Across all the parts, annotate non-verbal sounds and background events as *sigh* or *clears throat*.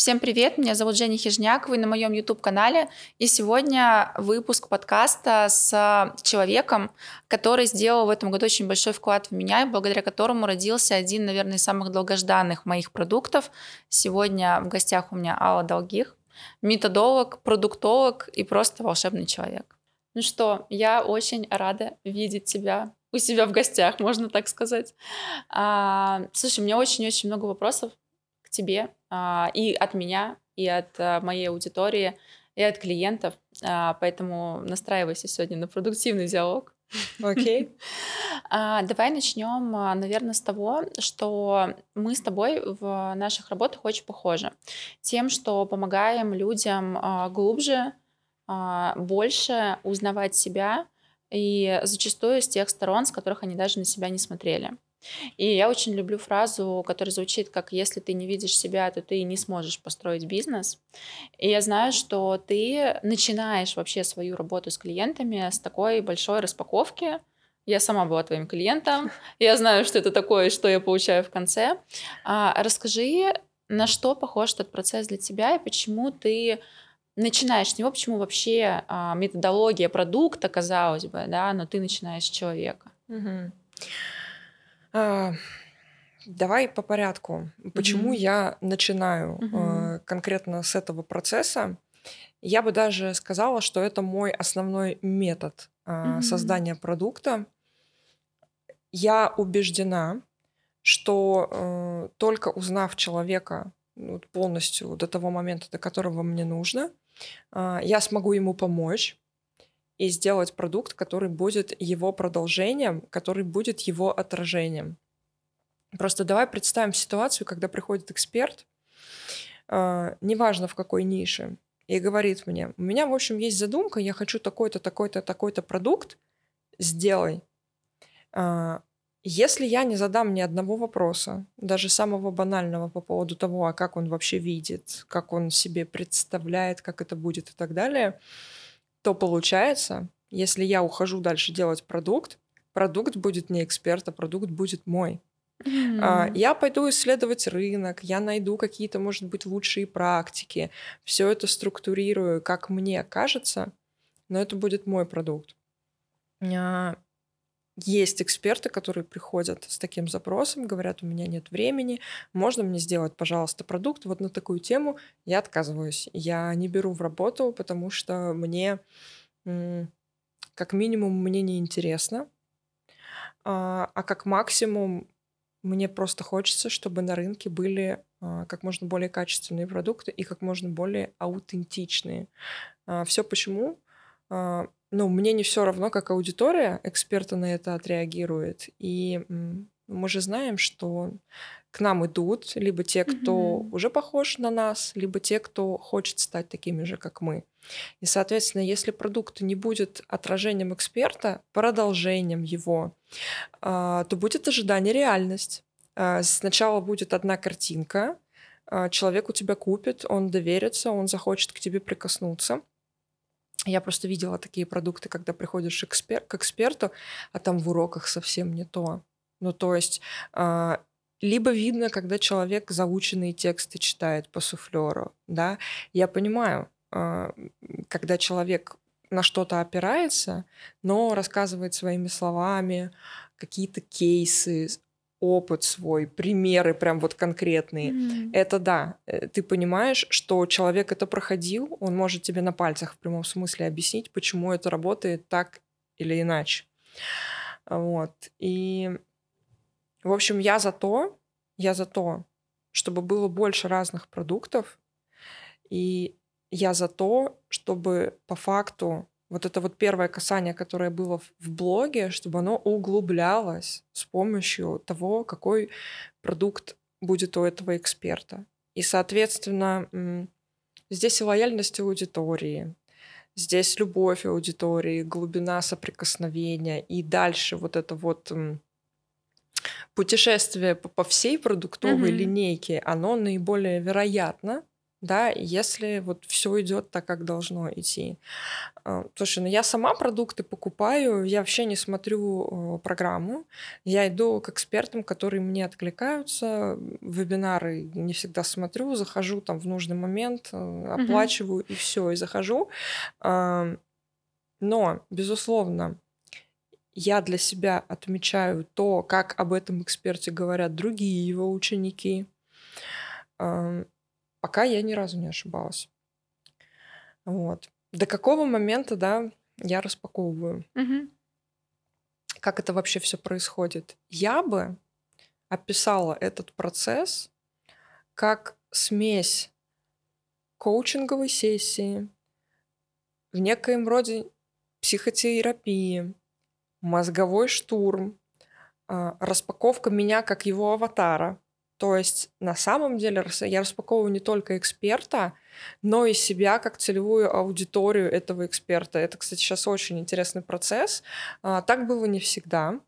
Всем привет, меня зовут Женя Хижняк, вы на моем YouTube-канале, и сегодня выпуск подкаста с человеком, который сделал в этом году очень большой вклад в меня, и благодаря которому родился один, наверное, из самых долгожданных моих продуктов. Сегодня в гостях у меня Алла Долгих, методолог, продуктолог и просто волшебный человек. Ну что, я очень рада видеть тебя у себя в гостях, можно так сказать. А, слушай, у меня очень-очень много вопросов к тебе а, и от меня, и от а, моей аудитории, и от клиентов. А, поэтому настраивайся сегодня на продуктивный диалог. Окей. Okay. *laughs* Давай начнем, наверное, с того, что мы с тобой в наших работах очень похожи. Тем, что помогаем людям глубже, больше узнавать себя и зачастую с тех сторон, с которых они даже на себя не смотрели. И я очень люблю фразу, которая звучит как «если ты не видишь себя, то ты не сможешь построить бизнес». И я знаю, что ты начинаешь вообще свою работу с клиентами с такой большой распаковки. Я сама была твоим клиентом, *laughs* я знаю, что это такое что я получаю в конце. А, расскажи, на что похож этот процесс для тебя и почему ты начинаешь с него, почему вообще а, методология продукта, казалось бы, да, но ты начинаешь с человека. Угу. А, давай по порядку. Почему mm-hmm. я начинаю mm-hmm. э, конкретно с этого процесса? Я бы даже сказала, что это мой основной метод э, mm-hmm. создания продукта. Я убеждена, что э, только узнав человека полностью до того момента, до которого мне нужно, э, я смогу ему помочь и сделать продукт, который будет его продолжением, который будет его отражением. Просто давай представим ситуацию, когда приходит эксперт, э, неважно в какой нише, и говорит мне, у меня, в общем, есть задумка, я хочу такой-то, такой-то, такой-то продукт, сделай. Э, если я не задам ни одного вопроса, даже самого банального по поводу того, а как он вообще видит, как он себе представляет, как это будет и так далее, то получается, если я ухожу дальше делать продукт, продукт будет не эксперта, продукт будет мой. Mm-hmm. Я пойду исследовать рынок, я найду какие-то, может быть, лучшие практики, все это структурирую, как мне кажется, но это будет мой продукт. Есть эксперты, которые приходят с таким запросом, говорят, у меня нет времени, можно мне сделать, пожалуйста, продукт вот на такую тему. Я отказываюсь. Я не беру в работу, потому что мне, как минимум, мне не интересно, а, а как максимум мне просто хочется, чтобы на рынке были а, как можно более качественные продукты и как можно более аутентичные. А, все почему? Ну, мне не все равно, как аудитория эксперта на это отреагирует. И мы же знаем, что к нам идут либо те, кто mm-hmm. уже похож на нас, либо те, кто хочет стать такими же, как мы. И, соответственно, если продукт не будет отражением эксперта, продолжением его, а, то будет ожидание реальность. А, сначала будет одна картинка, а, человек у тебя купит, он доверится, он захочет к тебе прикоснуться. Я просто видела такие продукты, когда приходишь экспер- к эксперту, а там в уроках совсем не то. Ну, то есть либо видно, когда человек заученные тексты читает по суфлеру, да. Я понимаю, а, когда человек на что-то опирается, но рассказывает своими словами какие-то кейсы, опыт свой, примеры прям вот конкретные. Mm-hmm. Это да, э, ты понимаешь, что человек это проходил, он может тебе на пальцах в прямом смысле объяснить, почему это работает так или иначе. Вот. И в общем, я за то, я за то, чтобы было больше разных продуктов, и я за то, чтобы по факту вот это вот первое касание, которое было в блоге, чтобы оно углублялось с помощью того, какой продукт будет у этого эксперта. И, соответственно, здесь и лояльность аудитории, здесь любовь аудитории, глубина соприкосновения, и дальше вот это вот путешествие по, всей продуктовой mm-hmm. линейке, оно наиболее вероятно да, если вот все идет так, как должно идти. А, слушай, ну я сама продукты покупаю, я вообще не смотрю э, программу, я иду к экспертам, которые мне откликаются, вебинары не всегда смотрю, захожу там в нужный момент, э, оплачиваю и все, и захожу. Но, безусловно, я для себя отмечаю то, как об этом эксперте говорят другие его ученики. Пока я ни разу не ошибалась. Вот. До какого момента, да, я распаковываю? Угу. Как это вообще все происходит? Я бы описала этот процесс как смесь коучинговой сессии, в некоем роде психотерапии, мозговой штурм, а, распаковка меня как его аватара. То есть на самом деле я распаковываю не только эксперта, но и себя как целевую аудиторию этого эксперта. Это, кстати, сейчас очень интересный процесс. А, так было не всегда.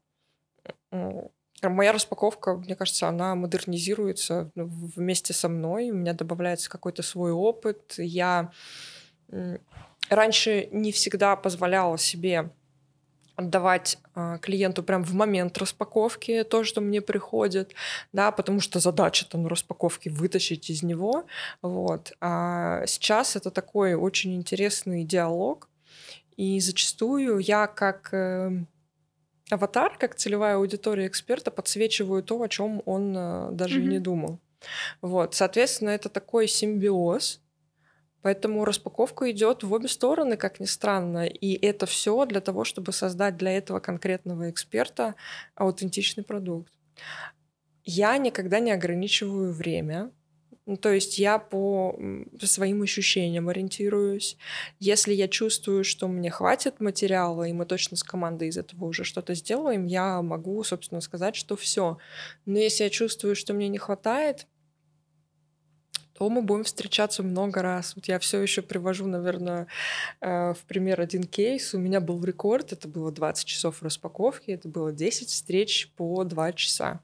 Моя распаковка, мне кажется, она модернизируется вместе со мной. У меня добавляется какой-то свой опыт. Я раньше не всегда позволяла себе отдавать э, клиенту прям в момент распаковки то, что мне приходит, да, потому что задача там распаковки вытащить из него, вот. А сейчас это такой очень интересный диалог, и зачастую я как э, аватар, как целевая аудитория эксперта подсвечиваю то, о чем он э, даже mm-hmm. не думал. Вот, соответственно, это такой симбиоз, Поэтому распаковка идет в обе стороны, как ни странно. И это все для того, чтобы создать для этого конкретного эксперта аутентичный продукт. Я никогда не ограничиваю время. Ну, то есть я по своим ощущениям ориентируюсь. Если я чувствую, что мне хватит материала, и мы точно с командой из этого уже что-то сделаем, я могу, собственно, сказать, что все. Но если я чувствую, что мне не хватает, то мы будем встречаться много раз. Вот я все еще привожу, наверное, э, в пример один кейс. У меня был рекорд, это было 20 часов распаковки, это было 10 встреч по 2 часа.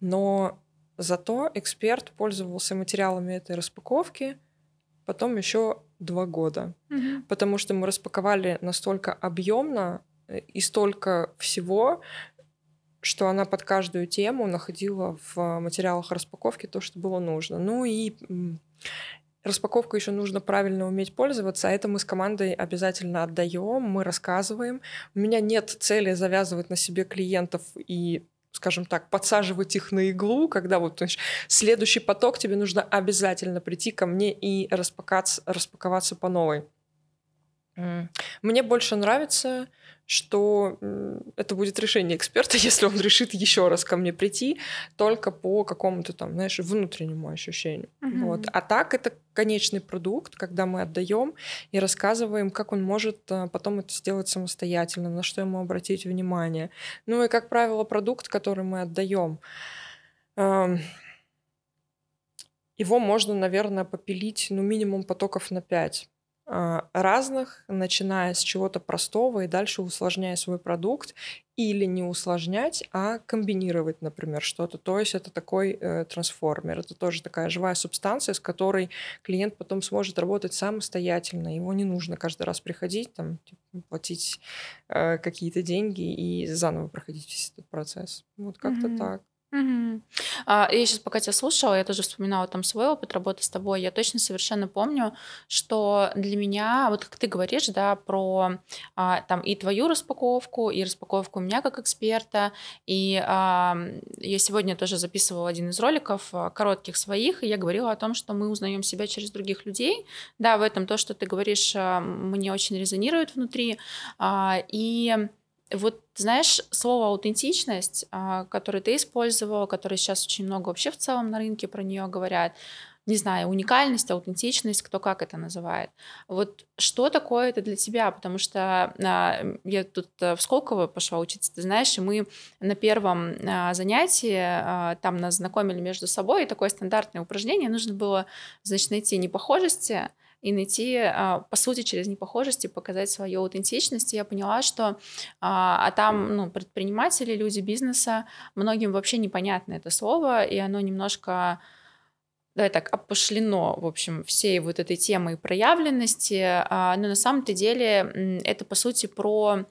Но зато эксперт пользовался материалами этой распаковки потом еще два года, угу. потому что мы распаковали настолько объемно э, и столько всего, что она под каждую тему находила в материалах распаковки то, что было нужно. Ну и распаковку еще нужно правильно уметь пользоваться, а это мы с командой обязательно отдаем, мы рассказываем. У меня нет цели завязывать на себе клиентов и скажем так, подсаживать их на иглу, когда вот значит, следующий поток тебе нужно обязательно прийти ко мне и распаковаться, распаковаться по новой. Мне больше нравится что это будет решение эксперта, *laughs* если он решит еще раз ко мне прийти, только по какому-то там, знаешь, внутреннему ощущению. Угу. Вот. А так это конечный продукт, когда мы отдаем и рассказываем, как он может а, потом это сделать самостоятельно, на что ему обратить внимание. Ну и, как правило, продукт, который мы отдаем, его можно, наверное, попилить, ну, минимум потоков на 5. А, разных, начиная с чего-то простого и дальше усложняя свой продукт, или не усложнять, а комбинировать, например, что-то. То есть это такой э, трансформер, это тоже такая живая субстанция, с которой клиент потом сможет работать самостоятельно. Его не нужно каждый раз приходить, там, типа, платить э, какие-то деньги и заново проходить весь этот процесс. Вот как-то mm-hmm. так. А, я сейчас, пока тебя слушала, я тоже вспоминала там свой опыт работы с тобой. Я точно совершенно помню, что для меня, вот как ты говоришь, да, про а, там и твою распаковку, и распаковку меня как эксперта. И а, я сегодня тоже записывала один из роликов а, коротких своих, и я говорила о том, что мы узнаем себя через других людей. Да, в этом то, что ты говоришь, а, мне очень резонирует внутри. А, и вот, знаешь, слово аутентичность, а, которое ты использовал, которое сейчас очень много вообще в целом на рынке про нее говорят, не знаю, уникальность, аутентичность, кто как это называет. Вот что такое это для тебя? Потому что а, я тут э, в Сколково пошла учиться, ты знаешь, и мы на первом а, занятии а, там нас знакомили между собой, и такое стандартное упражнение, нужно было, значит, найти непохожести, и найти, а, по сути, через непохожести показать свою аутентичность. И я поняла, что а, а там ну, предприниматели, люди бизнеса, многим вообще непонятно это слово, и оно немножко давай так, опошлено, в общем, всей вот этой темы проявленности, а, но на самом-то деле это, по сути, про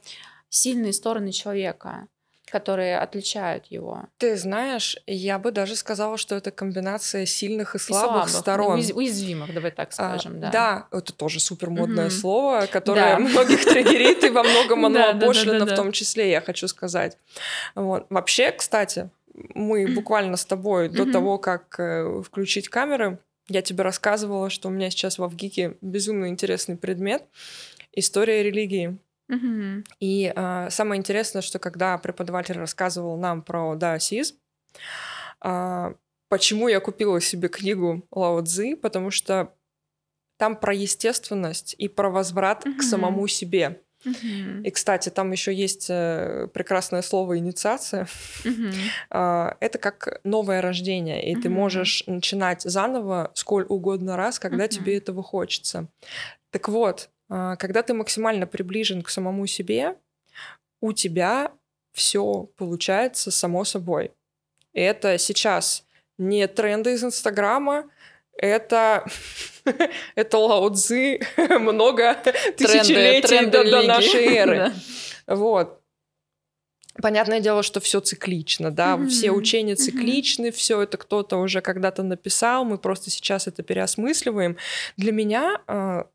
сильные стороны человека которые отличают его. Ты знаешь, я бы даже сказала, что это комбинация сильных и слабых, и слабых сторон. Уязвимых, давай так а, скажем, а, да. Да, это тоже супер модное угу. слово, которое да. многих триггерит, и во многом оно опошлено в том числе, я хочу сказать. Вот. Вообще, кстати, мы *clears throat* буквально с тобой до того, как э, включить камеры, я тебе рассказывала, что у меня сейчас в Авгике безумно интересный предмет — история религии. Угу. И э, самое интересное, что когда преподаватель рассказывал нам про даосизм, э, почему я купила себе книгу Лао Цзи, потому что там про естественность и про возврат угу. к самому себе. Угу. И, кстати, там еще есть э, прекрасное слово инициация. Угу. *laughs* Это как новое рождение, и угу. ты можешь начинать заново сколь угодно раз, когда угу. тебе этого хочется. Так вот, а, когда ты максимально приближен к самому себе, у тебя все получается само собой. Это сейчас не тренды из Инстаграма, это, *laughs* это Лао Цзы *laughs* много тысячелетий тренды до, до нашей эры. да. Вот. Понятное дело, что все циклично, да, mm-hmm. все учения цикличны, mm-hmm. все это кто-то уже когда-то написал, мы просто сейчас это переосмысливаем. Для меня а,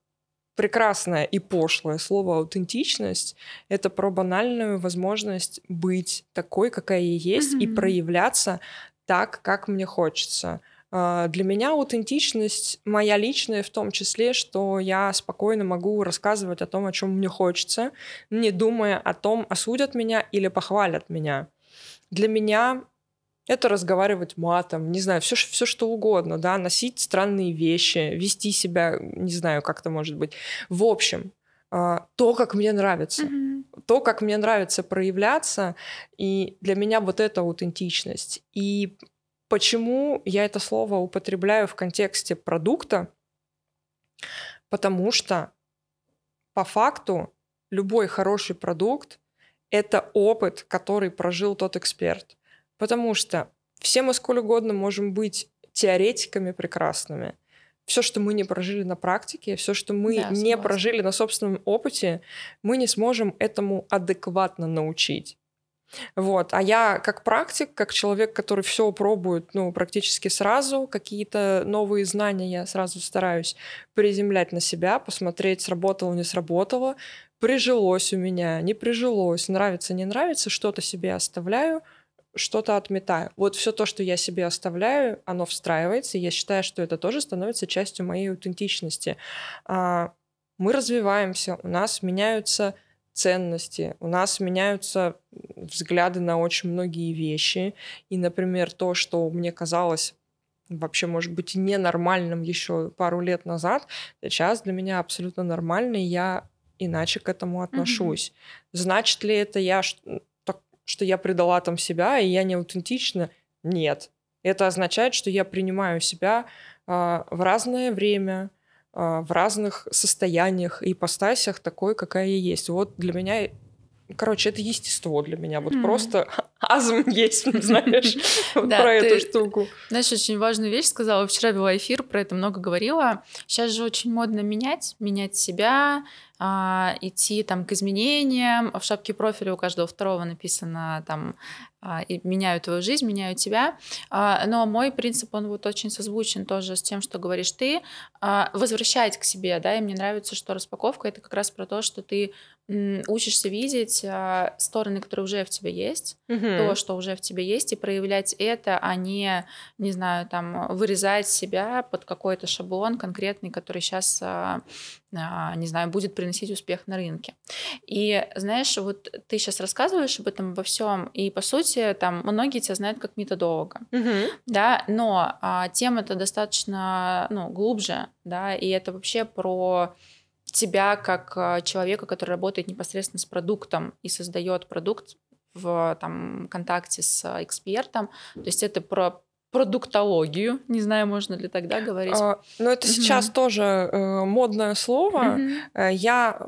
прекрасное и пошлое слово аутентичность это про банальную возможность быть такой, какая я есть, mm-hmm. и проявляться так, как мне хочется. А, для меня аутентичность моя личная в том числе, что я спокойно могу рассказывать о том, о чем мне хочется, не думая о том, осудят меня или похвалят меня. Для меня это разговаривать матом, не знаю, все, все что угодно, да, носить странные вещи, вести себя, не знаю, как это может быть. В общем, а, то, как мне нравится, mm-hmm. то, как мне нравится проявляться, и для меня вот это аутентичность. И почему я это слово употребляю в контексте продукта? Потому что по факту любой хороший продукт — это опыт, который прожил тот эксперт. Потому что все мы сколь угодно можем быть теоретиками прекрасными. Все, что мы не прожили на практике, все, что мы да, не прожили на собственном опыте, мы не сможем этому адекватно научить. Вот. А я как практик, как человек, который все пробует ну, практически сразу, какие-то новые знания я сразу стараюсь приземлять на себя, посмотреть, сработало, не сработало, прижилось у меня, не прижилось, нравится, не нравится, что-то себе оставляю, что-то отметаю. Вот все то, что я себе оставляю, оно встраивается, и я считаю, что это тоже становится частью моей аутентичности. А, мы развиваемся, у нас меняются ценности, у нас меняются взгляды на очень многие вещи. И, например, то, что мне казалось вообще, может быть, ненормальным еще пару лет назад, сейчас для меня абсолютно нормально, и я иначе к этому отношусь. Mm-hmm. Значит ли это я что я предала там себя, и я не аутентична. Нет. Это означает, что я принимаю себя э, в разное время, э, в разных состояниях и ипостасях такой, какая я есть. Вот для меня Короче, это естество для меня. Вот mm. просто *laughs* азм есть, *laughs* знаешь, *laughs* про эту штуку. Знаешь, очень важную вещь сказала. Вчера вела эфир, про это много говорила. Сейчас же очень модно менять, менять себя, а, идти там к изменениям. В шапке профиля у каждого второго написано там а, меняю твою жизнь, меняю тебя. А, но мой принцип, он вот очень созвучен тоже с тем, что говоришь ты. А, возвращать к себе, да, и мне нравится, что распаковка это как раз про то, что ты учишься видеть стороны, которые уже в тебе есть, угу. то, что уже в тебе есть, и проявлять это, а не, не знаю, там, вырезать себя под какой-то шаблон конкретный, который сейчас, не знаю, будет приносить успех на рынке. И знаешь, вот ты сейчас рассказываешь об этом во всем, и по сути, там, многие тебя знают как методолога, угу. да, но а, тема-то достаточно, ну, глубже, да, и это вообще про тебя как а, человека, который работает непосредственно с продуктом и создает продукт в там, контакте с экспертом. То есть это про продуктологию. Не знаю, можно ли тогда говорить. А, но это угу. сейчас тоже э, модное слово. Угу. Я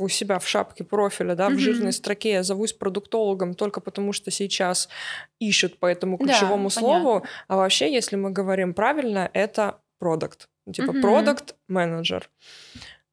у себя в шапке профиля, да, mm-hmm. в жирной строке я зовусь продуктологом только потому, что сейчас ищут по этому ключевому да, слову. Понятно. А вообще, если мы говорим правильно, это продукт. Типа продукт mm-hmm.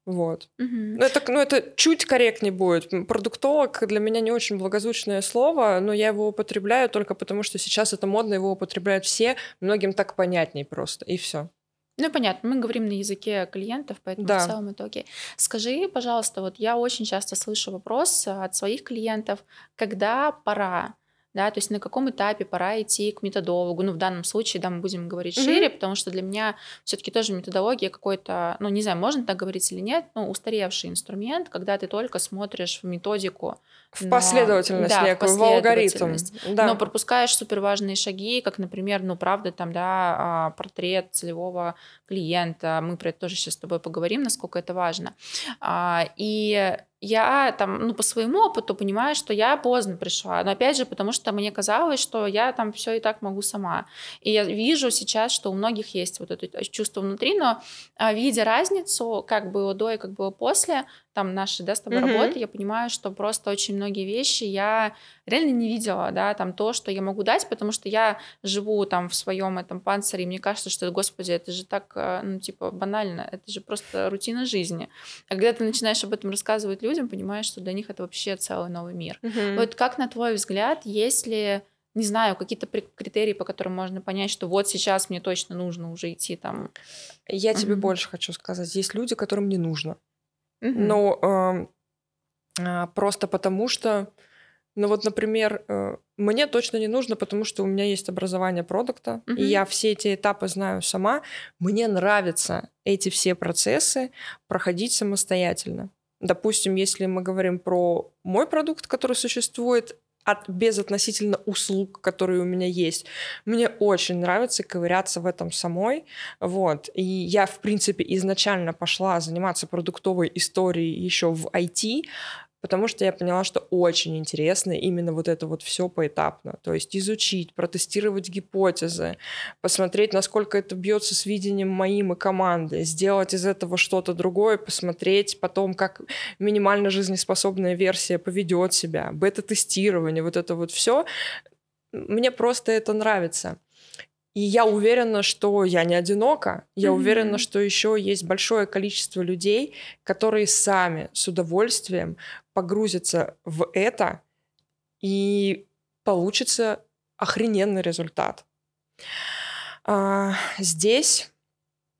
Вот. Угу. Ну, это, ну, это чуть корректнее будет. Продуктолог для меня не очень благозвучное слово, но я его употребляю только потому, что сейчас это модно, его употребляют все, многим так понятней просто, и все. Ну, понятно, мы говорим на языке клиентов, поэтому да. в целом окей. Скажи, пожалуйста, вот я очень часто слышу вопрос от своих клиентов, когда пора да, то есть на каком этапе пора идти к методологу, ну, в данном случае, да, мы будем говорить mm-hmm. шире, потому что для меня все-таки тоже методология какой-то, ну, не знаю, можно так говорить или нет, ну, устаревший инструмент, когда ты только смотришь в методику. В но, последовательность да, некую, в, в алгоритм. Да. Но пропускаешь супер важные шаги, как, например, ну, правда, там, да, а, портрет целевого клиента, мы про это тоже сейчас с тобой поговорим, насколько это важно. А, и я там, ну, по своему опыту понимаю, что я поздно пришла. Но опять же, потому что мне казалось, что я там все и так могу сама. И я вижу сейчас, что у многих есть вот это чувство внутри, но а, видя разницу, как было до и как было после, там нашей, да, с тобой mm-hmm. работы, я понимаю, что просто очень многие вещи я реально не видела, да, там то, что я могу дать, потому что я живу там в своем этом панцире, и мне кажется, что, господи, это же так, э, ну, типа, банально, это же просто рутина жизни. А когда ты начинаешь об этом рассказывать людям, понимаешь, что для них это вообще целый новый мир. Mm-hmm. Вот как, на твой взгляд, если не знаю, какие-то критерии, по которым можно понять, что вот сейчас мне точно нужно уже идти там. Я mm-hmm. тебе больше хочу сказать. Есть люди, которым не нужно. Угу. Ну, э, просто потому что, ну вот, например, э, мне точно не нужно, потому что у меня есть образование продукта, угу. и я все эти этапы знаю сама. Мне нравится эти все процессы проходить самостоятельно. Допустим, если мы говорим про мой продукт, который существует, от, безотносительно услуг, которые у меня есть. Мне очень нравится ковыряться в этом самой. Вот. И я, в принципе, изначально пошла заниматься продуктовой историей еще в IT, потому что я поняла, что очень интересно именно вот это вот все поэтапно. То есть изучить, протестировать гипотезы, посмотреть, насколько это бьется с видением моим и команды, сделать из этого что-то другое, посмотреть потом, как минимально жизнеспособная версия поведет себя, бета-тестирование, вот это вот все. Мне просто это нравится. И я уверена, что я не одинока. Я mm-hmm. уверена, что еще есть большое количество людей, которые сами с удовольствием погрузятся в это, и получится охрененный результат. А, здесь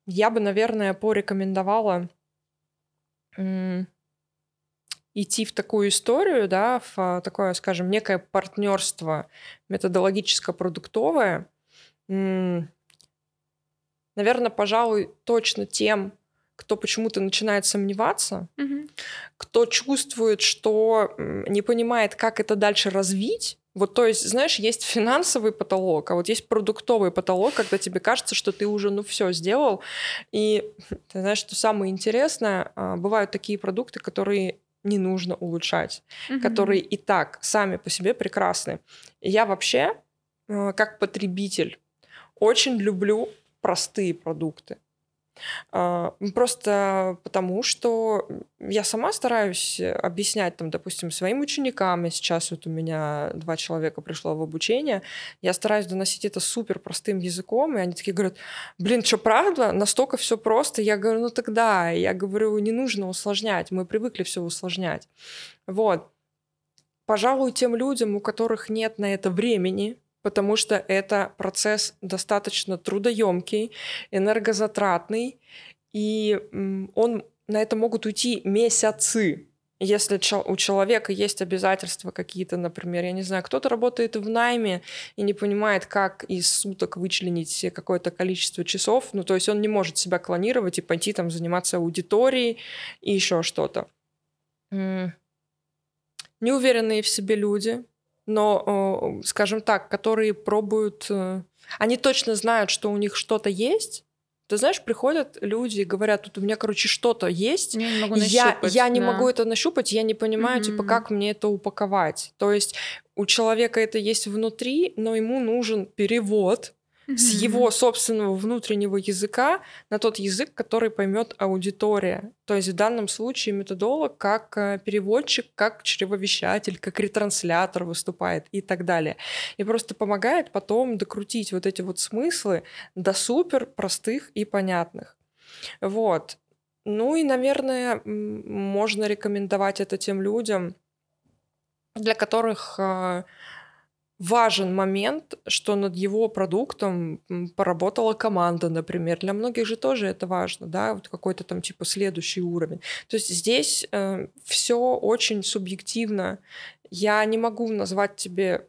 я бы, наверное, порекомендовала идти в такую историю, да, в такое, скажем, некое партнерство методологическо-продуктовое, наверное, пожалуй, точно тем, кто почему-то начинает сомневаться, угу. кто чувствует, что не понимает, как это дальше развить. Вот, то есть, знаешь, есть финансовый потолок, а вот есть продуктовый потолок, когда тебе кажется, что ты уже, ну, все сделал. И ты знаешь, что самое интересное, а, бывают такие продукты, которые не нужно улучшать, угу. которые и так сами по себе прекрасны. Я вообще, а, как потребитель, очень люблю простые продукты. А, просто потому, что я сама стараюсь объяснять, там, допустим, своим ученикам, и сейчас вот у меня два человека пришло в обучение, я стараюсь доносить это супер простым языком, и они такие говорят, блин, что правда? Настолько все просто? Я говорю, ну тогда, я говорю, не нужно усложнять, мы привыкли все усложнять. Вот. Пожалуй, тем людям, у которых нет на это времени, потому что это процесс достаточно трудоемкий, энергозатратный, и он на это могут уйти месяцы. Если у человека есть обязательства какие-то, например, я не знаю, кто-то работает в найме и не понимает, как из суток вычленить какое-то количество часов, ну то есть он не может себя клонировать и пойти там заниматься аудиторией и еще что-то. Неуверенные в себе люди, но, скажем так, которые пробуют... Э, они точно знают, что у них что-то есть, ты знаешь, приходят люди и говорят, тут у меня, короче, что-то есть. Я не могу нащупать. Я, я не да. могу это нащупать, я не понимаю, mm-hmm. типа, как мне это упаковать. То есть у человека это есть внутри, но ему нужен перевод mm-hmm. с его собственного внутреннего языка на тот язык, который поймет аудитория. То есть в данном случае методолог как э, переводчик, как чревовещатель, как ретранслятор выступает и так далее. И просто помогает потом докрутить вот эти вот смыслы до супер простых и понятных. Вот. Ну и, наверное, можно рекомендовать это тем людям, для которых э, важен момент, что над его продуктом поработала команда, например. Для многих же тоже это важно, да, вот какой-то там типа следующий уровень. То есть здесь э, все очень субъективно. Я не могу назвать тебе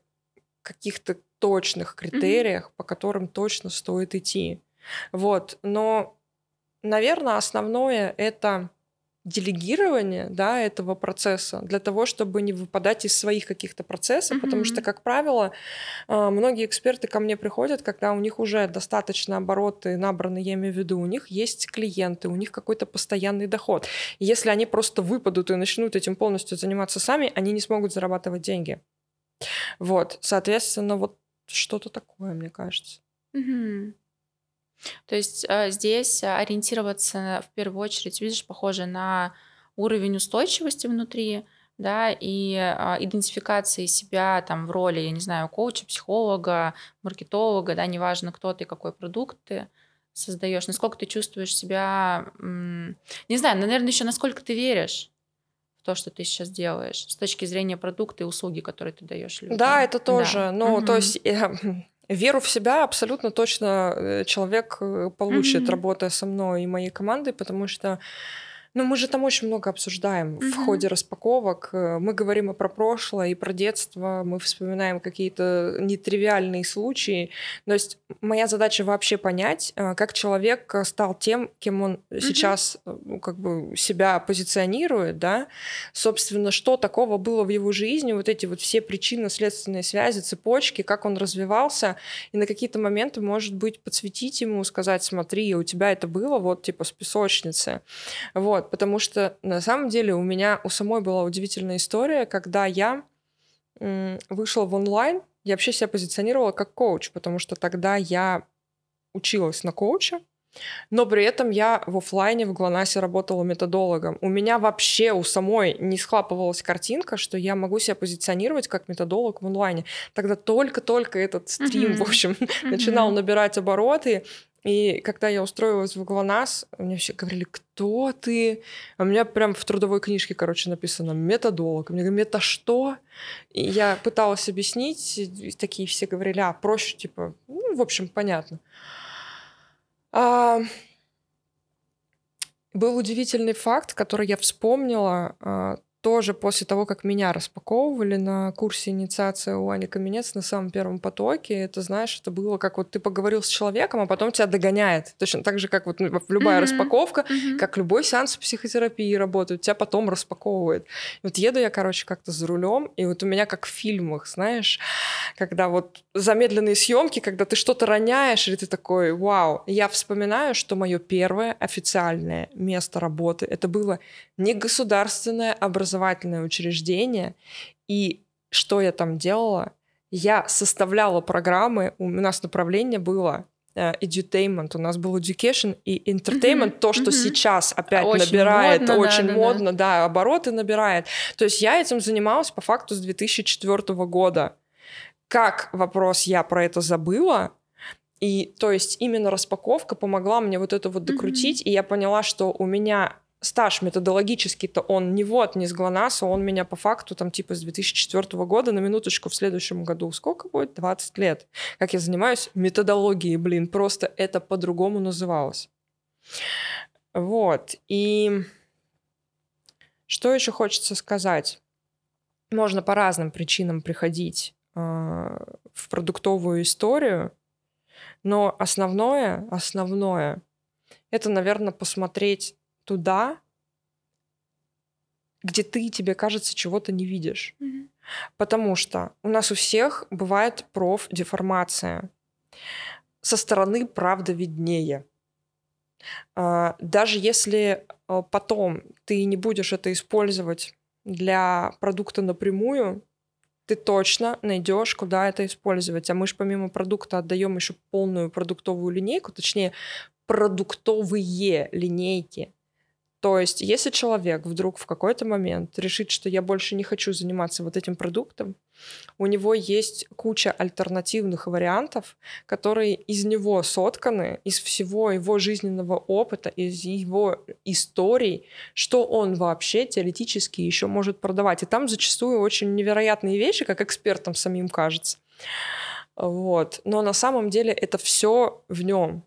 каких-то точных критериях, mm-hmm. по которым точно стоит идти. Вот, но, наверное, основное это делегирование да, этого процесса для того, чтобы не выпадать из своих каких-то процессов, mm-hmm. потому что, как правило, а, многие эксперты ко мне приходят, когда у них уже достаточно обороты набраны, я имею в виду, у них есть клиенты, у них какой-то постоянный доход. И если они просто выпадут и начнут этим полностью заниматься сами, они не смогут зарабатывать деньги. Вот, соответственно, вот что-то такое, мне кажется. Mm-hmm. То есть э, здесь ориентироваться в первую очередь, видишь, похоже на уровень устойчивости внутри, да, и а, идентификации себя там в роли, я не знаю, коуча, психолога, маркетолога, да, неважно, кто ты, какой продукт ты создаешь, насколько ты чувствуешь себя, не знаю, наверное, еще насколько ты веришь в то, что ты сейчас делаешь, с точки зрения продукта и услуги, которые ты даешь людям. Да, это тоже. Да. Ну, угу. то есть *laughs* Веру в себя абсолютно точно э, человек э, получит, mm-hmm. работая со мной и моей командой, потому что ну, мы же там очень много обсуждаем mm-hmm. в ходе распаковок. Э, мы говорим и про прошлое, и про детство. Мы вспоминаем какие-то нетривиальные случаи. То есть моя задача вообще понять, э, как человек стал тем, кем он mm-hmm. сейчас э, ну, как бы себя позиционирует, да. Собственно, что такого было в его жизни, вот эти вот все причинно-следственные связи, цепочки, как он развивался, и на какие-то моменты, может быть, подсветить ему, сказать, смотри, у тебя это было вот типа с песочницы. Вот вот, потому что на самом деле у меня у самой была удивительная история, когда я вышла в онлайн, я вообще себя позиционировала как коуч, потому что тогда я училась на коуча, но при этом я в офлайне в ГЛОНАССе работала методологом. У меня вообще у самой не схлапывалась картинка, что я могу себя позиционировать как методолог в онлайне. Тогда только-только этот стрим, mm-hmm. в общем, *laughs* mm-hmm. начинал набирать обороты. И когда я устроилась в ГЛОНАСС, мне все говорили, кто ты? А у меня прям в трудовой книжке, короче, написано методолог. Мне говорят, мета что? И я пыталась объяснить, и такие все говорили, а, проще, типа, ну, в общем, понятно. А... Был удивительный факт, который я вспомнила а, тоже после того, как меня распаковывали на курсе инициации у Ани Каменец на самом первом потоке, это, знаешь, это было как вот ты поговорил с человеком, а потом тебя догоняет. Точно так же, как вот ну, любая mm-hmm. распаковка, mm-hmm. как любой сеанс психотерапии работает, тебя потом распаковывает. И вот еду я, короче, как-то за рулем, и вот у меня как в фильмах, знаешь, когда вот замедленные съемки, когда ты что-то роняешь, или ты такой, вау. Я вспоминаю, что мое первое официальное место работы, это было не государственное образование, образовательное учреждение, и что я там делала? Я составляла программы, у нас направление было э, edutainment, у нас был education и entertainment, mm-hmm. то, что mm-hmm. сейчас опять очень набирает, модно, очень да, модно, да, да, обороты набирает. То есть я этим занималась по факту с 2004 года. Как вопрос я про это забыла, и то есть именно распаковка помогла мне вот это вот докрутить, mm-hmm. и я поняла, что у меня стаж методологический-то он не вот, не с ГЛОНАССа, он меня по факту там типа с 2004 года на минуточку в следующем году. Сколько будет? 20 лет. Как я занимаюсь методологией, блин, просто это по-другому называлось. Вот. И что еще хочется сказать? Можно по разным причинам приходить э, в продуктовую историю, но основное, основное, это, наверное, посмотреть туда, где ты, тебе кажется, чего-то не видишь. Mm-hmm. Потому что у нас у всех бывает профдеформация. Со стороны правда виднее. А, даже если а, потом ты не будешь это использовать для продукта напрямую, ты точно найдешь, куда это использовать. А мы же помимо продукта отдаем еще полную продуктовую линейку, точнее, продуктовые линейки. То есть, если человек вдруг в какой-то момент решит, что я больше не хочу заниматься вот этим продуктом, у него есть куча альтернативных вариантов, которые из него сотканы, из всего его жизненного опыта, из его историй, что он вообще теоретически еще может продавать. И там зачастую очень невероятные вещи, как экспертам самим кажется. Вот. Но на самом деле это все в нем.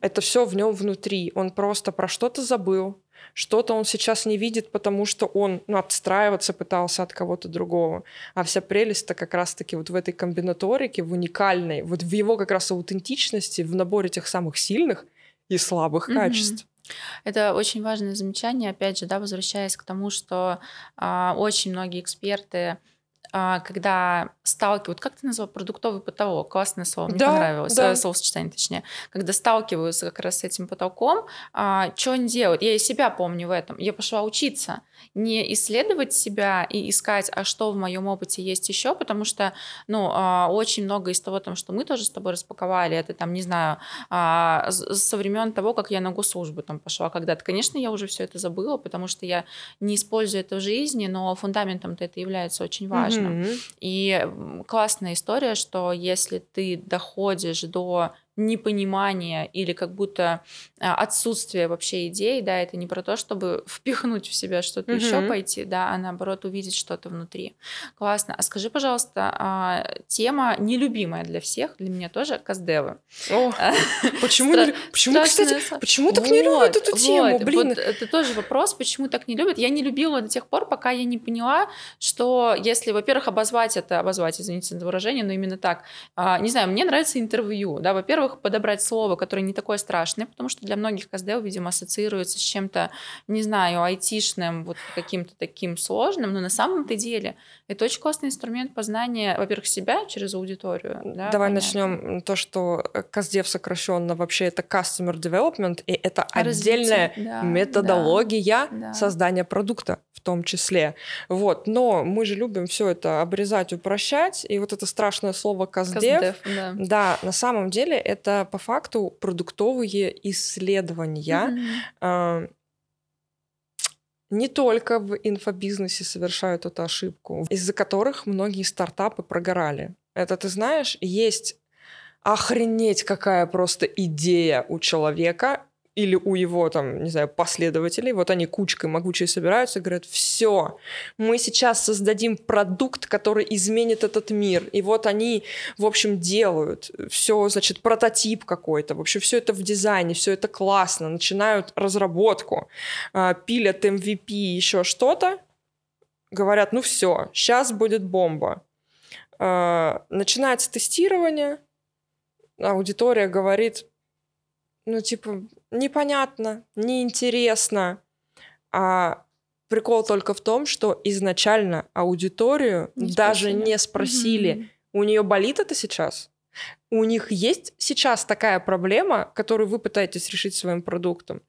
Это все в нем внутри. Он просто про что-то забыл, что-то он сейчас не видит, потому что он ну, отстраиваться пытался от кого-то другого. А вся прелесть-то как раз-таки вот в этой комбинаторике, в уникальной, вот в его как раз аутентичности, в наборе тех самых сильных и слабых Мгм. качеств. Это очень важное замечание, опять же, да, возвращаясь к тому, что а, очень многие эксперты, когда сталкивают, как ты назвал, продуктовый потолок, классное слово, мне Да, понравилось, да. э, словосочетание точнее, когда сталкиваются как раз с этим потолком, а, что они делают? Я и себя помню в этом. Я пошла учиться, не исследовать себя и искать, а что в моем опыте есть еще, потому что, ну, а, очень много из того, там, что мы тоже с тобой распаковали, это там, не знаю, а, со времен того, как я на госслужбу там пошла когда-то. Конечно, я уже все это забыла, потому что я не использую это в жизни, но фундаментом-то это является очень важным. Мгм. И м, классная история, что если ты доходишь до непонимания или как будто а, отсутствия вообще идей, да, это не про то, чтобы *laughs* впихнуть в себя что-то еще Мгм. пойти, да, а наоборот увидеть что-то внутри. Классно. А скажи, пожалуйста, а, тема нелюбимая для всех, для меня тоже, каздевы. О, *laughs* почему, не почему, кстати, почему так не любят эту тему? Блин, вот это тоже вопрос, почему так не любят. Я не любила до тех пор, пока я не поняла, что если, во-первых, обозвать это, обозвать, извините за выражение, но именно так, а, не знаю, мне нравится интервью, да, во-первых, подобрать слово, которое не такое страшное, потому что для многих КСД, видимо, ассоциируется с чем-то, не знаю, айтишным, вот каким-то таким сложным, но на самом-то деле это очень классный инструмент познания, во-первых, себя через аудиторию. да, Давай понятно. начнем то, что э, КАЗДЕВ сокращенно вообще это Customer Development, и это Развитие, отдельная да, методология да. создания продукта в том числе. Вот. Но мы же любим все это обрезать, упрощать, и вот это страшное слово КАЗДЕВ, Каздев, да. да, на самом деле это по факту продуктовые исследования, а, не только в инфобизнесе совершают эту ошибку, из-за которых многие стартапы прогорали. Это ты знаешь, есть охренеть какая просто идея у человека или у его там, не знаю, последователей, вот они кучкой могучей собираются и говорят, все, мы сейчас создадим продукт, который изменит этот мир. И вот они, в общем, делают. Все, значит, прототип какой-то, вообще все это в дизайне, все это классно, начинают разработку, а, пилят MVP, еще что-то, говорят, ну все, сейчас будет бомба. А, Начинается тестирование, аудитория говорит, ну, типа, непонятно, неинтересно. А прикол только в том, что изначально аудиторию Не даже спросили. не спросили, Мгм. у нее болит это сейчас? У них есть сейчас такая проблема, которую вы пытаетесь решить своим продуктом?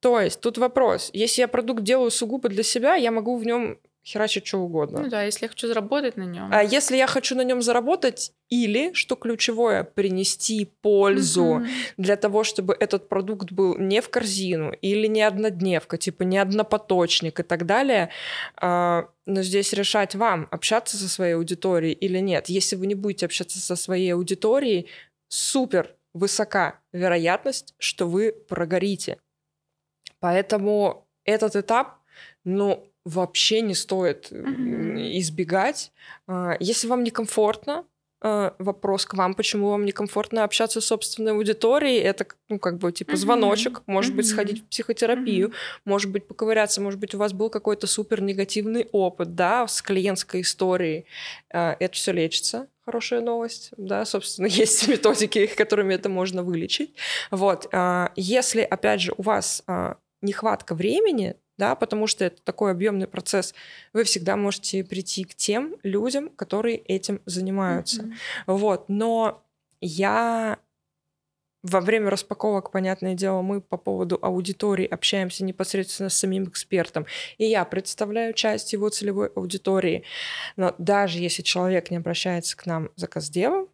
То есть тут вопрос. Если я продукт делаю сугубо для себя, я могу в нем херачить что угодно. Ну да, если я хочу заработать на нем. А если я хочу на нем заработать, или, что ключевое, принести пользу для того, чтобы этот продукт был не в корзину или не однодневка, типа не однопоточник и так далее, а, но здесь решать вам, общаться со своей аудиторией или нет. Если вы не будете общаться со своей аудиторией, супер высока вероятность, что вы прогорите. Поэтому этот этап, ну, вообще не стоит э, избегать. А, Если вам некомфортно, а, вопрос к вам, почему вам некомфортно общаться с собственной аудиторией, это, ну, как бы, типа, звоночек, может быть, Мгм. сходить в психотерапию, Мгм. может быть, поковыряться, может быть, у вас был какой-то супер негативный опыт, да, с клиентской историей. А, Это все лечится, хорошая новость, да, собственно, *laughs* есть методики, которыми это можно вылечить. Вот, а, если, опять же, у вас нехватка времени, да, потому что это такой объемный процесс, вы всегда можете прийти к тем людям, которые этим занимаются. Мгм. Вот, но я во время распаковок, понятное дело, мы по поводу аудитории общаемся непосредственно с самим экспертом. И я представляю часть его целевой аудитории. Но даже если человек не обращается к нам за каздевом,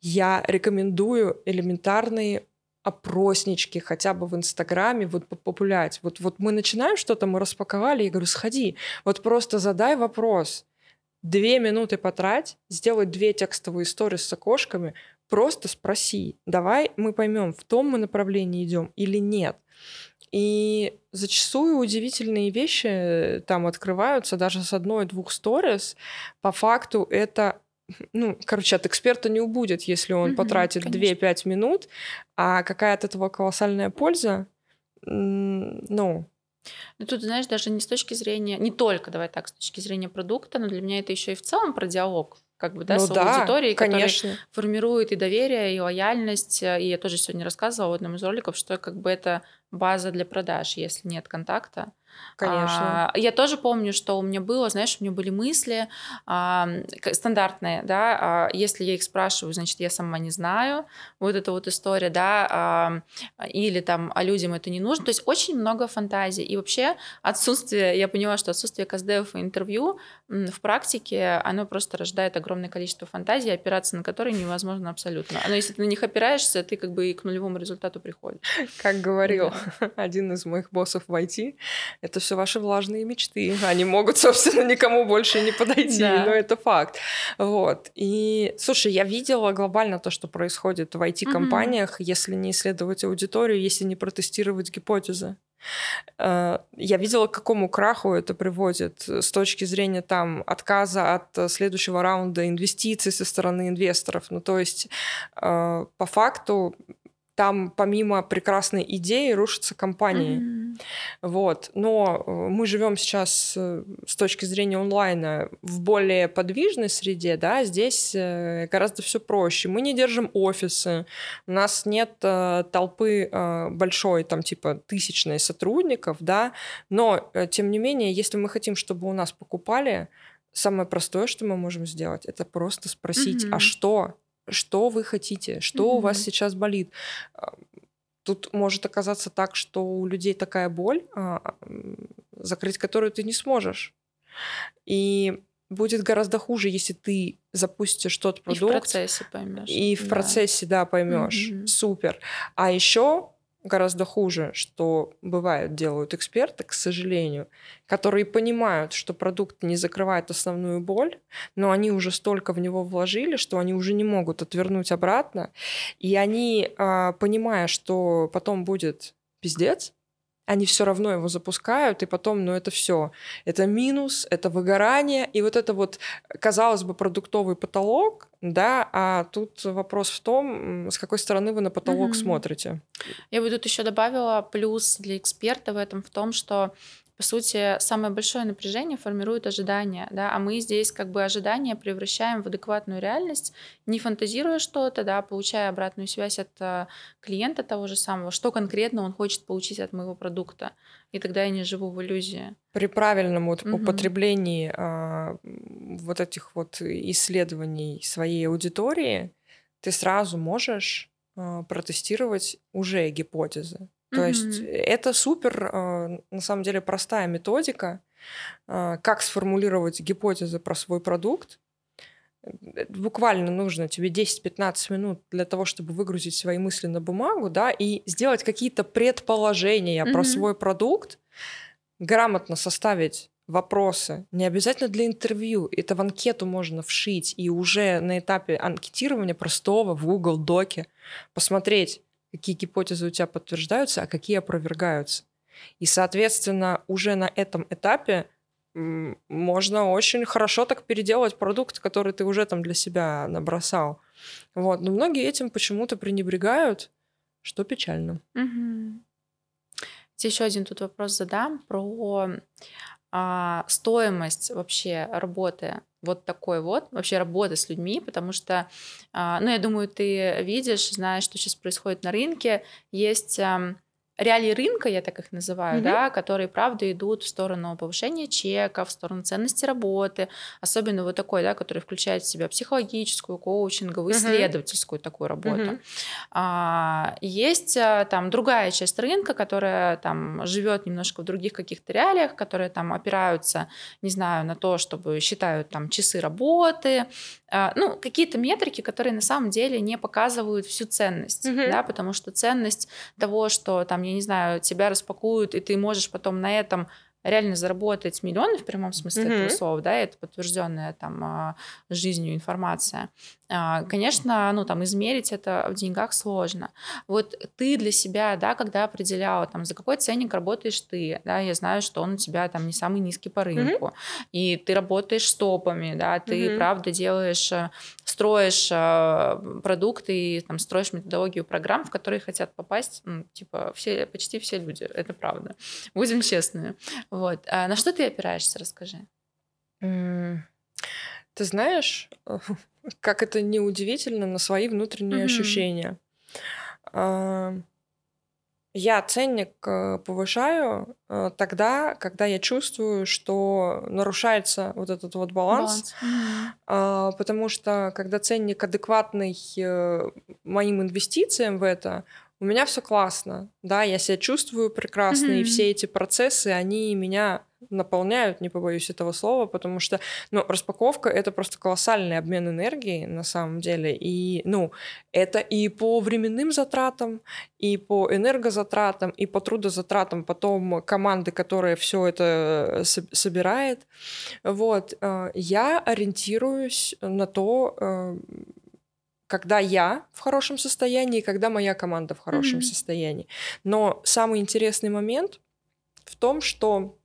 я рекомендую элементарные опроснички хотя бы в Инстаграме вот популять. Вот, вот мы начинаем что-то, мы распаковали, я говорю, сходи, вот просто задай вопрос. Две минуты потрать, сделай две текстовые истории с окошками, просто спроси, давай мы поймем, в том мы направлении идем или нет. И зачастую удивительные вещи э, там открываются даже с одной-двух сторис. По факту это ну, короче, от эксперта не убудет, если он mm-hmm, потратит 2-5 минут, а какая от этого колоссальная польза, ну... Ну, тут, знаешь, даже не с точки зрения, не только, давай так, с точки зрения продукта, но для меня это еще и в целом про диалог как бы, да, ну, с да, аудиторией, конечно. который формирует и доверие, и лояльность. И я тоже сегодня рассказывала в одном из роликов, что как бы это база для продаж, если нет контакта. Конечно. А, я тоже помню, что у меня было, знаешь, у меня были мысли а, стандартные, да, а, если я их спрашиваю, значит, я сама не знаю, вот эта вот история, да, а, или там, а людям это не нужно, то есть очень много фантазий, и вообще отсутствие, я поняла, что отсутствие каздевов и интервью в практике, оно просто рождает огромное количество фантазий, опираться на которые невозможно абсолютно. Но если ты на них опираешься, ты как бы и к нулевому результату приходишь. Как говорил да. один из моих боссов в IT, это все ваши влажные мечты. Они могут, собственно, никому больше не подойти, да. но это факт. Вот. И, слушай, я видела глобально то, что происходит в IT-компаниях, угу. если не исследовать аудиторию, если не протестировать гипотезы. Э, я видела, к какому краху это приводит с точки зрения там отказа от следующего раунда инвестиций со стороны инвесторов. Ну, то есть, э, по факту, там помимо прекрасной идеи рушатся компании. Mm-hmm. Вот. Но э, мы живем сейчас э, с точки зрения онлайна в более подвижной среде, да, здесь э, гораздо все проще. Мы не держим офисы, у нас нет толпы большой, там типа тысячной сотрудников, да, но тем не менее, если мы хотим, чтобы у нас покупали, самое простое, что мы можем сделать, это просто спросить, mm-hmm. а что? Что вы хотите, что mm-hmm. у вас сейчас болит. А, тут может оказаться так, что у людей такая боль, а, закрыть которую ты не сможешь. И будет гораздо хуже, если ты запустишь тот продукт. И в процессе поймешь. И в да. процессе, да, поймешь. Mm-hmm. Супер. А еще гораздо хуже, что бывает, делают эксперты, к сожалению, которые понимают, что продукт не закрывает основную боль, но они уже столько в него вложили, что они уже не могут отвернуть обратно, и они, а, понимая, что потом будет пиздец, они все равно его запускают, и потом, ну, это все. Это минус, это выгорание, и вот это вот, казалось бы, продуктовый потолок, да, а тут вопрос в том, с какой стороны вы на потолок mm-hmm. смотрите. Я бы тут еще добавила плюс для эксперта в этом в том, что по сути, самое большое напряжение формирует ожидания, да, а мы здесь как бы ожидания превращаем в адекватную реальность, не фантазируя что-то, да, получая обратную связь от э, клиента того же самого, что конкретно он хочет получить от моего продукта, и тогда я не живу в иллюзии. При правильном вот угу. употреблении а, вот этих вот исследований своей аудитории ты сразу можешь а, протестировать уже гипотезы. То mm-hmm. есть это супер, а, на самом деле, простая методика, а, как сформулировать гипотезы про свой продукт. Э, буквально нужно тебе 10-15 минут для того, чтобы выгрузить свои мысли на бумагу, да, и сделать какие-то предположения mm-hmm. про свой продукт, грамотно составить вопросы, не обязательно для интервью, это в анкету можно вшить и уже на этапе анкетирования простого в Google Доке посмотреть, какие гипотезы у тебя подтверждаются, а какие опровергаются. И, соответственно, уже на этом этапе можно очень хорошо так переделать продукт, который ты уже там для себя набросал. Вот. Но многие этим почему-то пренебрегают, что печально. Угу. Еще один тут вопрос задам про а, стоимость вообще работы вот такой вот, вообще работы с людьми, потому что, а, ну, я думаю, ты видишь, знаешь, что сейчас происходит на рынке, есть реалии рынка, я так их называю, mm-hmm. да, которые, правда, идут в сторону повышения чека, в сторону ценности работы, особенно вот такой, да, который включает в себя психологическую, коучинговую, mm-hmm. исследовательскую такую работу. Mm-hmm. А, есть а, там другая часть рынка, которая там живет немножко в других каких-то реалиях, которые там опираются, не знаю, на то, чтобы считают там часы работы, а, ну, какие-то метрики, которые на самом деле не показывают всю ценность, mm-hmm. да, потому что ценность того, что там, я не знаю, тебя распакуют, и ты можешь потом на этом реально заработать миллионы в прямом смысле mm-hmm. этого слова, да, это подтвержденная там а, жизнью информация. А, конечно, ну там измерить это в деньгах сложно. Вот ты для себя, да, когда определяла там за какой ценник работаешь ты, да, я знаю, что он у тебя там не самый низкий по рынку, mm-hmm. и ты работаешь с топами, да, ты mm-hmm. правда делаешь, э, строишь э, продукты и там строишь методологию программ, в которые хотят попасть, ну, типа все, почти все люди, это правда. Будем честными. Вот. А на что ты опираешься, расскажи. Mm. Ты знаешь, *laughs* как это неудивительно, на свои внутренние mm-hmm. ощущения. А, я ценник э, повышаю э, тогда, когда я чувствую, что нарушается вот этот вот баланс, баланс. Mm-hmm. потому что когда ценник адекватный э, моим инвестициям в это, у меня все классно, да, я себя чувствую прекрасно, mm-hmm. и все эти процессы, они меня наполняют, не побоюсь этого слова, потому что, ну, распаковка — это просто колоссальный обмен энергией на самом деле, и, ну, это и по временным затратам, и по энергозатратам, и по трудозатратам потом команды, которая все это собирает, вот, э, я ориентируюсь на то, э, когда я в хорошем состоянии, когда моя команда в хорошем mm-hmm. состоянии. Но самый интересный момент в том, что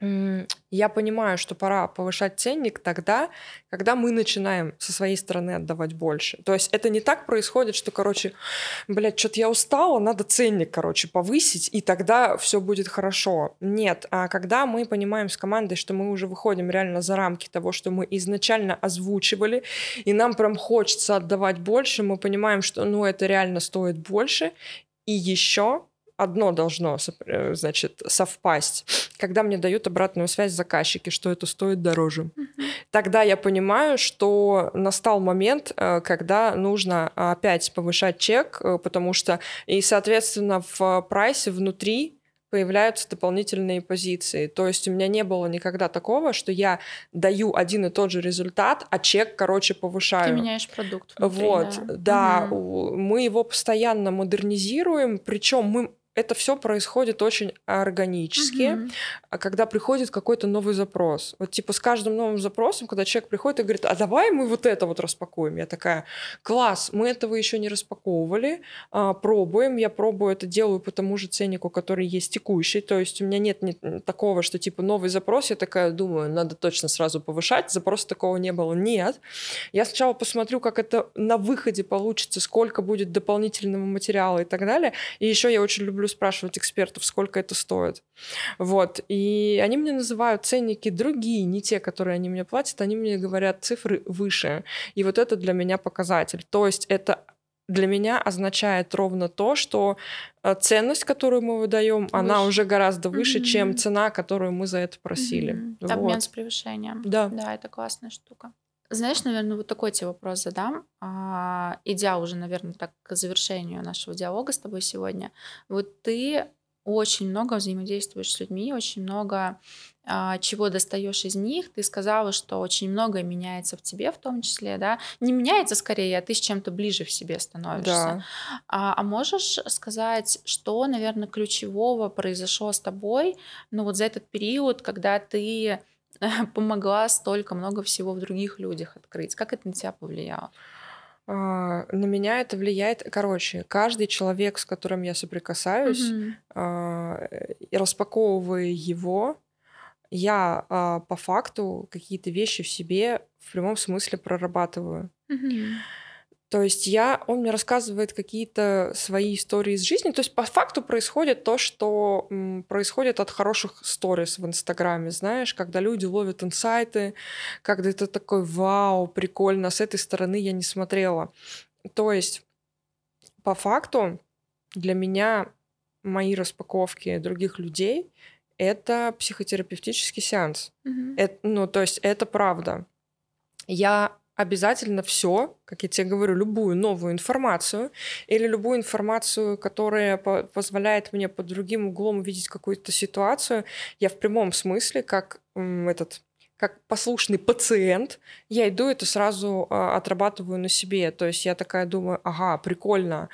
я понимаю, что пора повышать ценник тогда, когда мы начинаем со своей стороны отдавать больше. То есть это не так происходит, что, короче, блядь, что-то я устала, надо ценник, короче, повысить, и тогда все будет хорошо. Нет, а когда мы понимаем с командой, что мы уже выходим реально за рамки того, что мы изначально озвучивали, и нам прям хочется отдавать больше, мы понимаем, что, ну, это реально стоит больше, и еще одно должно, э, значит, совпасть. Когда мне дают обратную связь заказчики, что это стоит дороже. Тогда я понимаю, что настал момент, э, когда нужно опять повышать чек, э, потому что и, соответственно, в прайсе внутри появляются дополнительные позиции. То есть у меня не было никогда такого, что я даю один и тот же результат, а чек, короче, повышаю. Ты меняешь продукт. Внутри, вот, да, да угу. мы его постоянно модернизируем, причем мы это все происходит очень органически, угу. когда приходит какой-то новый запрос. Вот типа с каждым новым запросом, когда человек приходит и говорит, а давай мы вот это вот распакуем. Я такая, класс, мы этого еще не распаковывали, а, пробуем. Я пробую это делаю по тому же ценнику, который есть текущий. То есть у меня нет, нет такого, что типа новый запрос, я такая думаю, надо точно сразу повышать. Запроса такого не было. Нет. Я сначала посмотрю, как это на выходе получится, сколько будет дополнительного материала и так далее. И еще я очень люблю спрашивать экспертов, сколько это стоит. Вот. И они мне называют ценники другие, не те, которые они мне платят, они мне говорят цифры выше. И вот это для меня показатель. То есть это для меня означает ровно то, что э, ценность, которую мы выдаем, выше. она уже гораздо выше, mm-hmm. чем цена, которую мы за это просили. Mm-hmm. Вот. Обмен с превышением. Да. Да, это классная штука. Знаешь, наверное, вот такой тебе вопрос задам, а, идя уже, наверное, так к завершению нашего диалога с тобой сегодня. Вот ты очень много взаимодействуешь с людьми, очень много а, чего достаешь из них. Ты сказала, что очень многое меняется в тебе в том числе, да? Не меняется скорее, а ты с чем-то ближе в себе становишься. Да. А, а можешь сказать, что, наверное, ключевого произошло с тобой, ну вот за этот период, когда ты *laughs* помогла столько много всего в других людях открыть? Как это на тебя повлияло? А, на меня это влияет, короче, каждый человек, с которым я соприкасаюсь, и распаковывая его, я а, по факту какие-то вещи в себе в прямом смысле прорабатываю. Угу. То есть я, он мне рассказывает какие-то свои истории из жизни. То есть по факту происходит то, что происходит от хороших сторис в Инстаграме, знаешь, когда люди ловят инсайты, когда это такой вау, прикольно, с этой стороны я не смотрела. То есть по факту для меня мои распаковки других людей — это психотерапевтический сеанс. Мгм. Это, ну, то есть это правда. Я обязательно все, как я тебе говорю, любую новую информацию или любую информацию, которая по- позволяет мне под другим углом увидеть какую-то ситуацию, я в прямом смысле, как этот как послушный пациент, я иду это сразу а, отрабатываю на себе. То есть я такая думаю, ага, прикольно.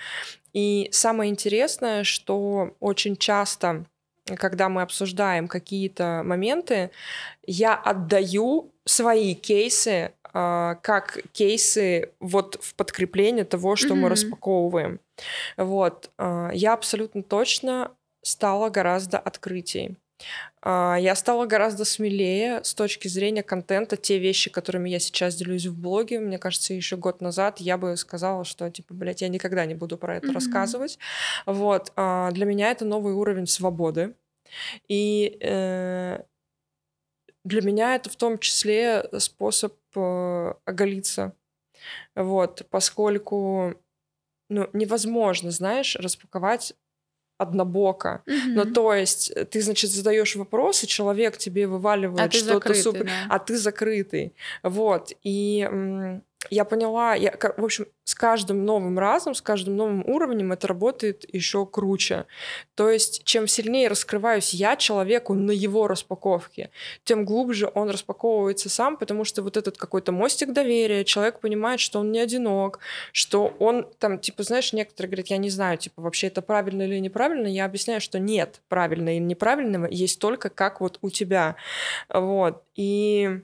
И самое интересное, что очень часто, когда мы обсуждаем какие-то моменты, я отдаю свои кейсы как кейсы вот в подкрепление того, что мы Мгм. распаковываем. Вот. а, Я абсолютно точно стала гораздо открытий. А, Я стала гораздо смелее с точки зрения контента. Те вещи, которыми я сейчас делюсь в блоге, мне кажется, еще год назад я бы сказала, что, типа, блядь, я никогда не буду про это Мгм. рассказывать. Вот. а, Для меня это новый уровень свободы. И э, для меня это в том числе способ э, оголиться. Вот, поскольку ну, невозможно, знаешь, распаковать однобоко. Ну, Мгм. то есть э, ты, значит, задаешь вопрос, и человек тебе вываливает А что-то супер, да. а ты закрытый. Вот. И я поняла, я, в общем, с каждым новым разом, с каждым новым уровнем это работает еще круче. То есть, чем сильнее раскрываюсь я человеку на его распаковке, тем глубже он распаковывается сам, потому что вот этот какой-то мостик доверия, человек понимает, что он не одинок, что он там, типа, знаешь, некоторые говорят, я не знаю, типа, вообще это правильно или неправильно, я объясняю, что нет правильного или неправильного, есть только как вот у тебя. Вот. И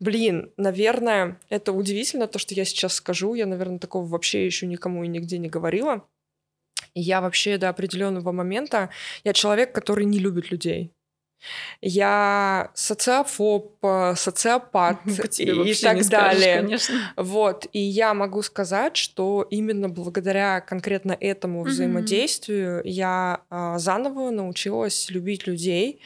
Блин, наверное, это удивительно, то, что я сейчас скажу. Я, наверное, такого вообще еще никому и нигде не говорила. И я вообще до определенного момента, я человек, который не любит людей. Я социофоб, э, социопат и, так скажешь, далее. конечно. Вот, и я могу сказать, что именно благодаря конкретно этому Мгм. взаимодействию я а, заново научилась любить людей,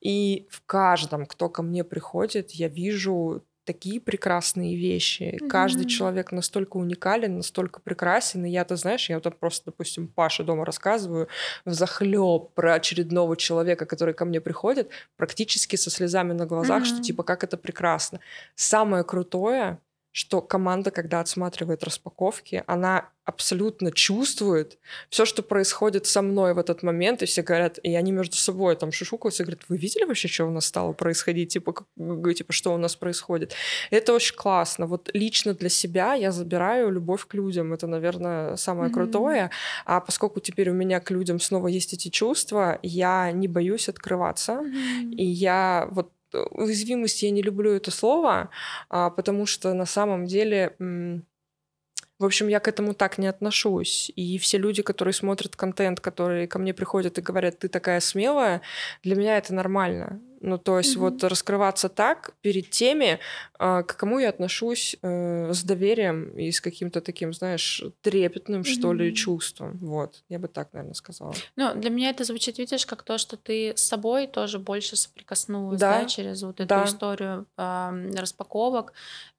и в каждом, кто ко мне приходит, я вижу такие прекрасные вещи. Каждый Мгм. человек настолько уникален, настолько прекрасен. И я-то, знаешь, я вот просто, допустим, Паше дома рассказываю захлеб про очередного человека, который ко мне приходит, практически со слезами на глазах, что Мгм. типа как это прекрасно. Самое крутое, что команда, когда отсматривает распаковки, она абсолютно чувствует все, что происходит со мной в этот момент, и все говорят, и они между собой там шушукаются, и говорят, вы видели вообще, что у нас стало происходить, типа, как- типа что у нас происходит. Это очень классно. Вот лично для себя я забираю любовь к людям, это, наверное, самое Мгм. крутое, а поскольку теперь у меня к людям снова есть эти чувства, я не боюсь открываться, Мгм. и я вот уязвимость я не люблю это слово, а, потому что на самом деле, в общем, я к этому так не отношусь. И все люди, которые смотрят контент, которые ко мне приходят и говорят, ты такая смелая, для меня это нормально. Ну, то есть Мгм. вот раскрываться так перед теми, а, к кому я отношусь э, с доверием и с каким-то таким, знаешь, трепетным, что ли, чувством. Вот, я бы так, наверное, сказала. Ну, для меня это звучит, видишь, как то, что ты с собой тоже больше соприкоснулась, Да, да, через вот эту да. историю ам, распаковок.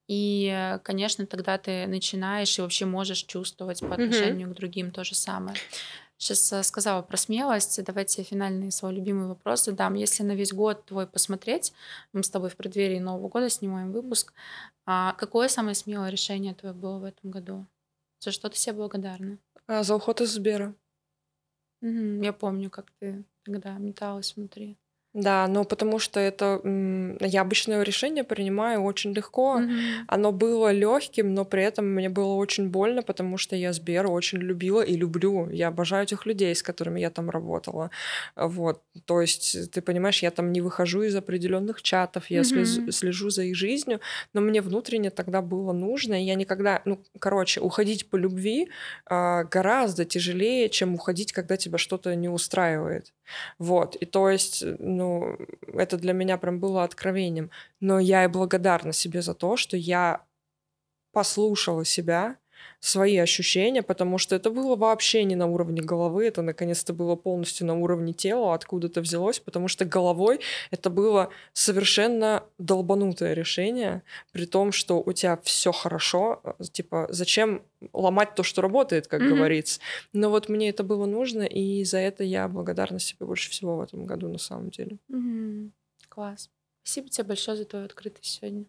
И, э, конечно, тогда ты начинаешь и вообще можешь чувствовать по отношению к другим то же самое. Сейчас сказала про смелость. Давайте финальный свой любимый вопрос задам. Если на весь год твой посмотреть, мы с тобой в преддверии Нового года снимаем выпуск, а какое самое смелое решение твое было в этом году? За что ты себе благодарна? А, за уход из Сбера. Мгм. Я помню, как ты тогда металась внутри. Да, но потому что это я обычное решение принимаю очень легко. Мгм. Оно было легким, но при этом мне было очень больно, потому что я Сбер очень любила и люблю. Я обожаю этих людей, с которыми я там работала. Вот. То есть, ты понимаешь, я там не выхожу из определенных чатов, я слез- Мгм. слежу за их жизнью, но мне внутренне тогда было нужно. И я никогда, ну, короче, уходить по любви а, гораздо тяжелее, чем уходить, когда тебя что-то не устраивает. Вот. И то есть, ну, это для меня прям было откровением. Но я и благодарна себе за то, что я послушала себя, свои ощущения, потому что это было вообще не на уровне головы, это наконец-то было полностью на уровне тела, откуда это взялось, потому что головой это было совершенно долбанутое решение, при том, что у тебя все хорошо, э, типа, зачем ломать то, что работает, как mm-hmm. говорится. Но вот мне это было нужно, и за это я благодарна себе больше всего в этом году, на самом деле. Mm-hmm. Класс. Спасибо тебе большое за твою открытость сегодня.